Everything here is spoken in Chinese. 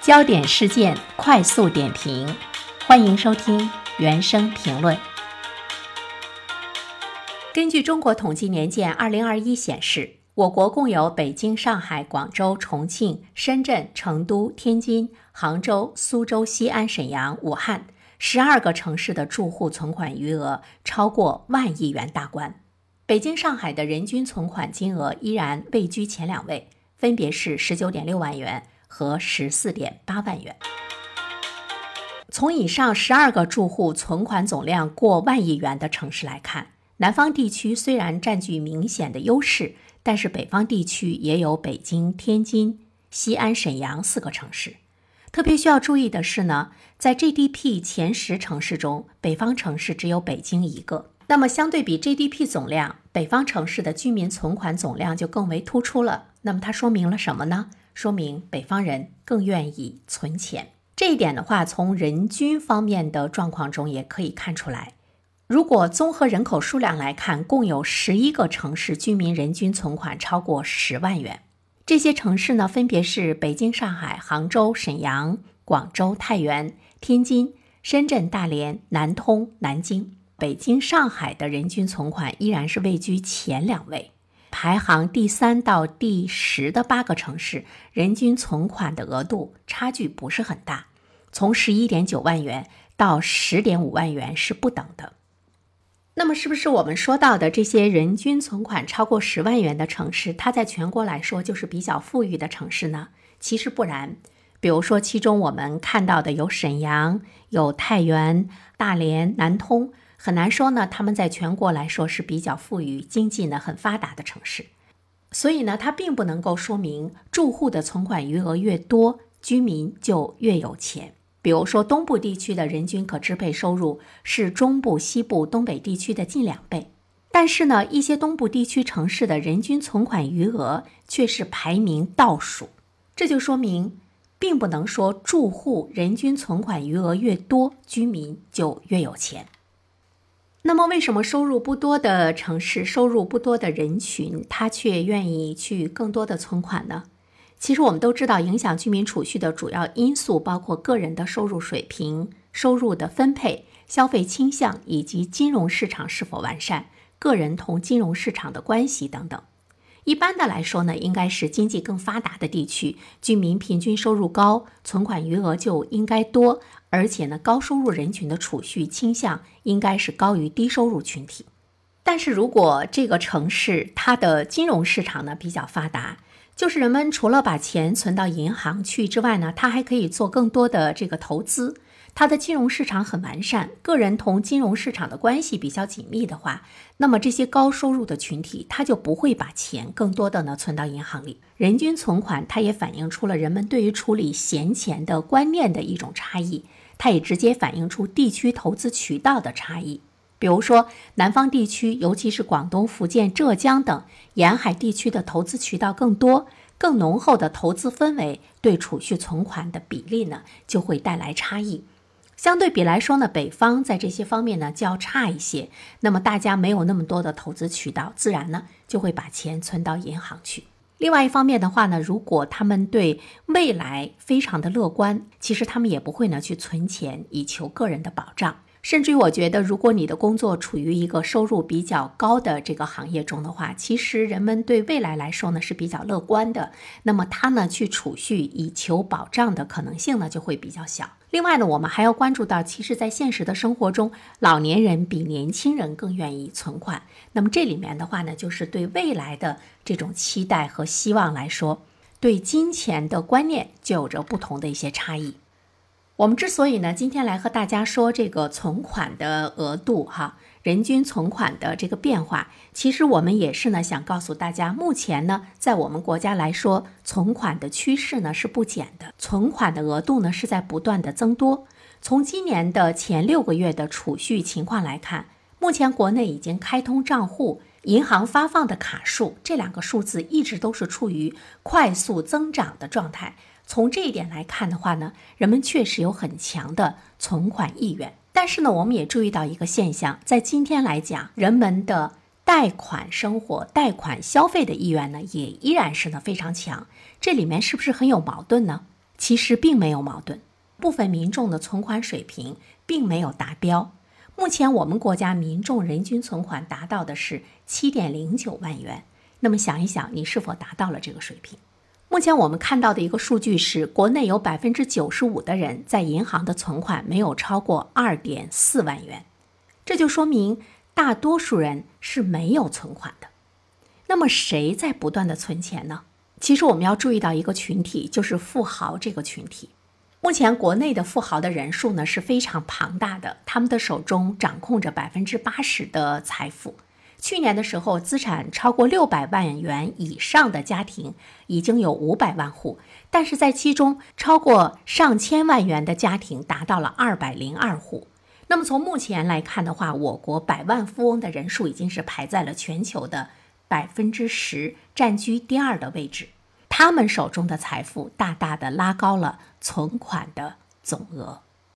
焦点事件快速点评，欢迎收听原声评论。根据中国统计年鉴二零二一显示，我国共有北京、上海、广州、重庆、深圳、成都、天津、杭州、苏州、西安、沈阳、武汉十二个城市的住户存款余额超过万亿元大关。北京、上海的人均存款金额依然位居前两位，分别是十九点六万元。和十四点八万元。从以上十二个住户存款总量过万亿元的城市来看，南方地区虽然占据明显的优势，但是北方地区也有北京、天津、西安、沈阳四个城市。特别需要注意的是呢，在 GDP 前十城市中，北方城市只有北京一个。那么相对比 GDP 总量，北方城市的居民存款总量就更为突出了。那么它说明了什么呢？说明北方人更愿意存钱，这一点的话，从人均方面的状况中也可以看出来。如果综合人口数量来看，共有十一个城市居民人均存款超过十万元。这些城市呢，分别是北京、上海、杭州、沈阳、广州、太原、天津、深圳、大连、南通、南京。北京、上海的人均存款依然是位居前两位。排行第三到第十的八个城市，人均存款的额度差距不是很大，从十一点九万元到十点五万元是不等的。那么，是不是我们说到的这些人均存款超过十万元的城市，它在全国来说就是比较富裕的城市呢？其实不然。比如说，其中我们看到的有沈阳、有太原、大连、南通。很难说呢，他们在全国来说是比较富裕、经济呢很发达的城市，所以呢，它并不能够说明住户的存款余额越多，居民就越有钱。比如说，东部地区的人均可支配收入是中部、西部、东北地区的近两倍，但是呢，一些东部地区城市的人均存款余额却是排名倒数，这就说明，并不能说住户人均存款余额越多，居民就越有钱。那么，为什么收入不多的城市、收入不多的人群，他却愿意去更多的存款呢？其实我们都知道，影响居民储蓄的主要因素包括个人的收入水平、收入的分配、消费倾向以及金融市场是否完善、个人同金融市场的关系等等。一般的来说呢，应该是经济更发达的地区，居民平均收入高，存款余额就应该多，而且呢，高收入人群的储蓄倾向应该是高于低收入群体。但是如果这个城市它的金融市场呢比较发达，就是人们除了把钱存到银行去之外呢，他还可以做更多的这个投资。它的金融市场很完善，个人同金融市场的关系比较紧密的话，那么这些高收入的群体，他就不会把钱更多的呢存到银行里。人均存款，它也反映出了人们对于处理闲钱的观念的一种差异，它也直接反映出地区投资渠道的差异。比如说，南方地区，尤其是广东、福建、浙江等沿海地区的投资渠道更多，更浓厚的投资氛围，对储蓄存款的比例呢，就会带来差异。相对比来说呢，北方在这些方面呢较差一些。那么大家没有那么多的投资渠道，自然呢就会把钱存到银行去。另外一方面的话呢，如果他们对未来非常的乐观，其实他们也不会呢去存钱以求个人的保障。甚至于，我觉得，如果你的工作处于一个收入比较高的这个行业中的话，其实人们对未来来说呢是比较乐观的。那么他呢去储蓄以求保障的可能性呢就会比较小。另外呢，我们还要关注到，其实，在现实的生活中，老年人比年轻人更愿意存款。那么这里面的话呢，就是对未来的这种期待和希望来说，对金钱的观念就有着不同的一些差异。我们之所以呢，今天来和大家说这个存款的额度哈，人均存款的这个变化，其实我们也是呢，想告诉大家，目前呢，在我们国家来说，存款的趋势呢是不减的，存款的额度呢是在不断的增多。从今年的前六个月的储蓄情况来看，目前国内已经开通账户、银行发放的卡数这两个数字一直都是处于快速增长的状态。从这一点来看的话呢，人们确实有很强的存款意愿。但是呢，我们也注意到一个现象，在今天来讲，人们的贷款生活、贷款消费的意愿呢，也依然是呢非常强。这里面是不是很有矛盾呢？其实并没有矛盾。部分民众的存款水平并没有达标。目前我们国家民众人均存款达到的是七点零九万元。那么想一想，你是否达到了这个水平？目前我们看到的一个数据是，国内有百分之九十五的人在银行的存款没有超过二点四万元，这就说明大多数人是没有存款的。那么谁在不断的存钱呢？其实我们要注意到一个群体，就是富豪这个群体。目前国内的富豪的人数呢是非常庞大的，他们的手中掌控着百分之八十的财富。去年的时候，资产超过六百万元以上的家庭已经有五百万户，但是在其中超过上千万元的家庭达到了二百零二户。那么从目前来看的话，我国百万富翁的人数已经是排在了全球的百分之十，占据第二的位置。他们手中的财富大大的拉高了存款的总额。